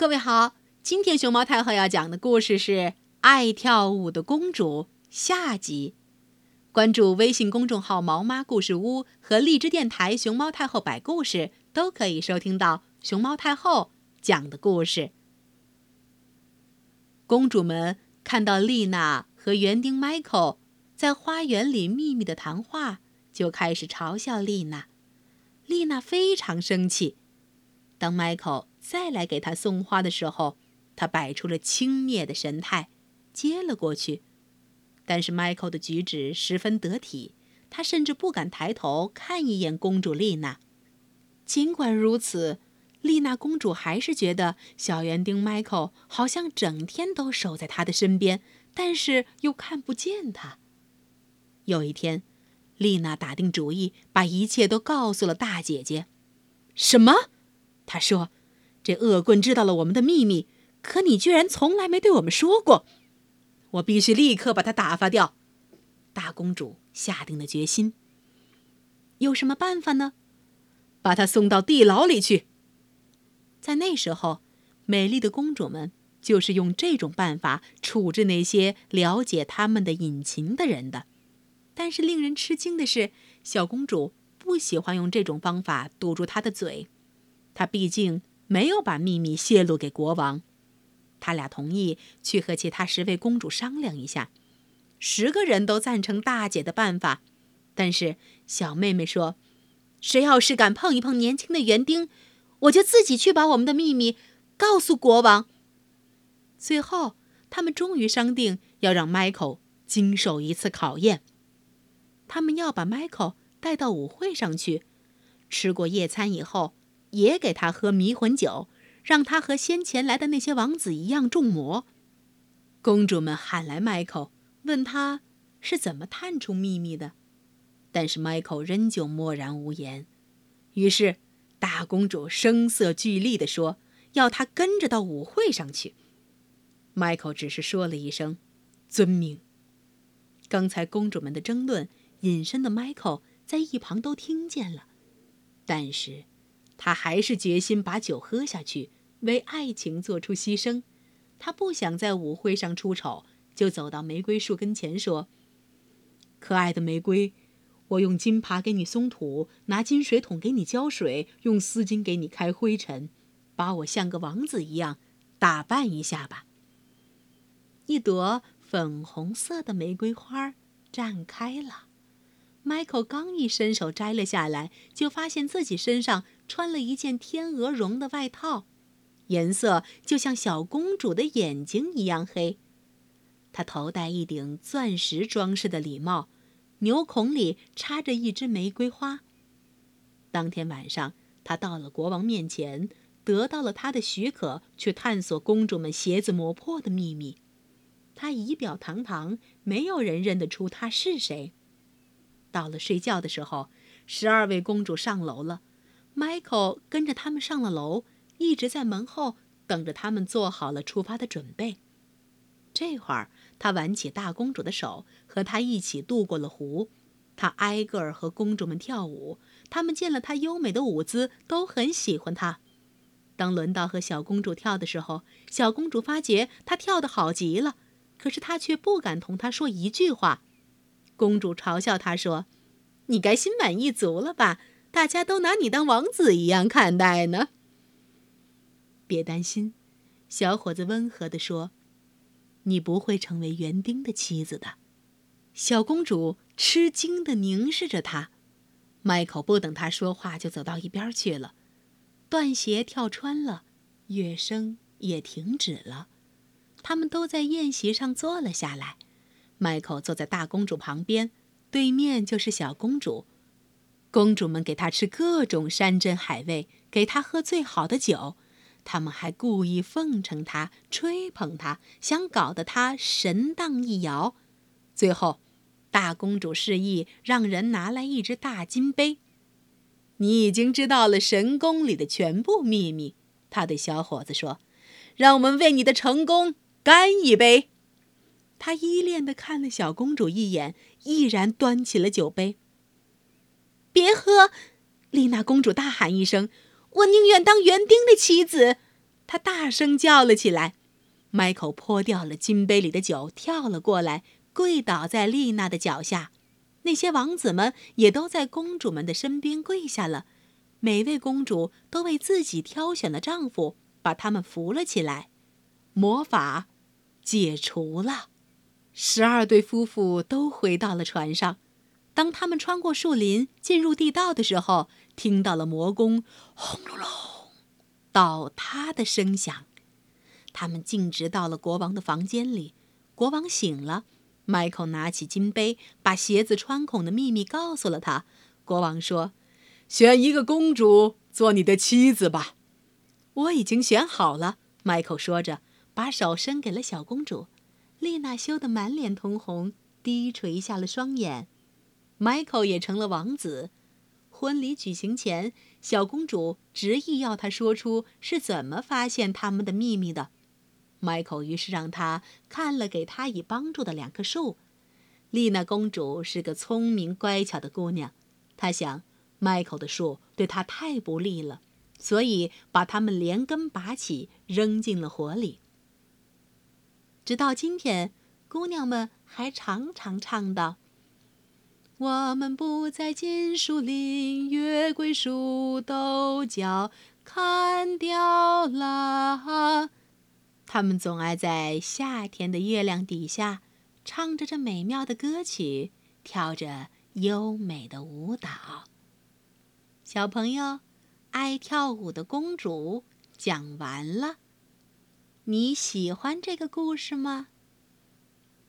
各位好，今天熊猫太后要讲的故事是《爱跳舞的公主》下集。关注微信公众号“毛妈故事屋”和荔枝电台“熊猫太后摆故事”，都可以收听到熊猫太后讲的故事。公主们看到丽娜和园丁 Michael 在花园里秘密的谈话，就开始嘲笑丽娜。丽娜非常生气。当 Michael 再来给他送花的时候，他摆出了轻蔑的神态，接了过去。但是 Michael 的举止十分得体，他甚至不敢抬头看一眼公主丽娜。尽管如此，丽娜公主还是觉得小园丁 Michael 好像整天都守在她的身边，但是又看不见她。有一天，丽娜打定主意，把一切都告诉了大姐姐。什么？他说：“这恶棍知道了我们的秘密，可你居然从来没对我们说过。我必须立刻把他打发掉。”大公主下定了决心。有什么办法呢？把他送到地牢里去。在那时候，美丽的公主们就是用这种办法处置那些了解他们的隐情的人的。但是令人吃惊的是，小公主不喜欢用这种方法堵住她的嘴。他毕竟没有把秘密泄露给国王，他俩同意去和其他十位公主商量一下。十个人都赞成大姐的办法，但是小妹妹说：“谁要是敢碰一碰年轻的园丁，我就自己去把我们的秘密告诉国王。”最后，他们终于商定要让 Michael 经受一次考验。他们要把 Michael 带到舞会上去，吃过夜餐以后。也给他喝迷魂酒，让他和先前来的那些王子一样中魔。公主们喊来 Michael，问他是怎么探出秘密的，但是 Michael 仍旧默然无言。于是大公主声色俱厉地说：“要他跟着到舞会上去。”Michael 只是说了一声：“遵命。”刚才公主们的争论，隐身的 Michael 在一旁都听见了，但是。他还是决心把酒喝下去，为爱情做出牺牲。他不想在舞会上出丑，就走到玫瑰树跟前说：“可爱的玫瑰，我用金耙给你松土，拿金水桶给你浇水，用丝巾给你开灰尘，把我像个王子一样打扮一下吧。”一朵粉红色的玫瑰花绽开了。Michael 刚一伸手摘了下来，就发现自己身上穿了一件天鹅绒的外套，颜色就像小公主的眼睛一样黑。他头戴一顶钻石装饰的礼帽，牛孔里插着一支玫瑰花。当天晚上，他到了国王面前，得到了他的许可，去探索公主们鞋子磨破的秘密。他仪表堂堂，没有人认得出他是谁。到了睡觉的时候，十二位公主上楼了。Michael 跟着他们上了楼，一直在门后等着他们做好了出发的准备。这会儿，他挽起大公主的手，和她一起渡过了湖。他挨个儿和公主们跳舞，他们见了他优美的舞姿，都很喜欢他。当轮到和小公主跳的时候，小公主发觉她跳得好极了，可是她却不敢同他说一句话。公主嘲笑他说：“你该心满意足了吧？大家都拿你当王子一样看待呢。”别担心，小伙子温和地说：“你不会成为园丁的妻子的。”小公主吃惊地凝视着他。迈克不等他说话，就走到一边去了。断鞋跳穿了，乐声也停止了。他们都在宴席上坐了下来。迈克坐在大公主旁边，对面就是小公主。公主们给他吃各种山珍海味，给他喝最好的酒，他们还故意奉承他、吹捧他，想搞得他神荡一摇。最后，大公主示意让人拿来一只大金杯。你已经知道了神宫里的全部秘密，她对小伙子说：“让我们为你的成功干一杯。”他依恋地看了小公主一眼，毅然端起了酒杯。别喝！丽娜公主大喊一声：“我宁愿当园丁的妻子。”他大声叫了起来。迈克泼掉了金杯里的酒，跳了过来，跪倒在丽娜的脚下。那些王子们也都在公主们的身边跪下了。每位公主都为自己挑选的丈夫把他们扶了起来。魔法解除了，十二对夫妇都回到了船上。当他们穿过树林进入地道的时候，听到了魔宫轰隆隆倒塌的声响。他们径直到了国王的房间里。国王醒了，迈克拿起金杯，把鞋子穿孔的秘密告诉了他。国王说：“选一个公主做你的妻子吧。”我已经选好了。迈克说着，把手伸给了小公主。丽娜羞得满脸通红，低垂下了双眼。迈克也成了王子。婚礼举行前，小公主执意要他说出是怎么发现他们的秘密的。迈克于是让他看了给他以帮助的两棵树。丽娜公主是个聪明乖巧的姑娘，她想，迈克的树对她太不利了，所以把它们连根拔起，扔进了火里。直到今天，姑娘们还常常唱道：“我们不在金树林，月桂树都叫砍掉了。”他们总爱在夏天的月亮底下，唱着这美妙的歌曲，跳着优美的舞蹈。小朋友，爱跳舞的公主讲完了。你喜欢这个故事吗？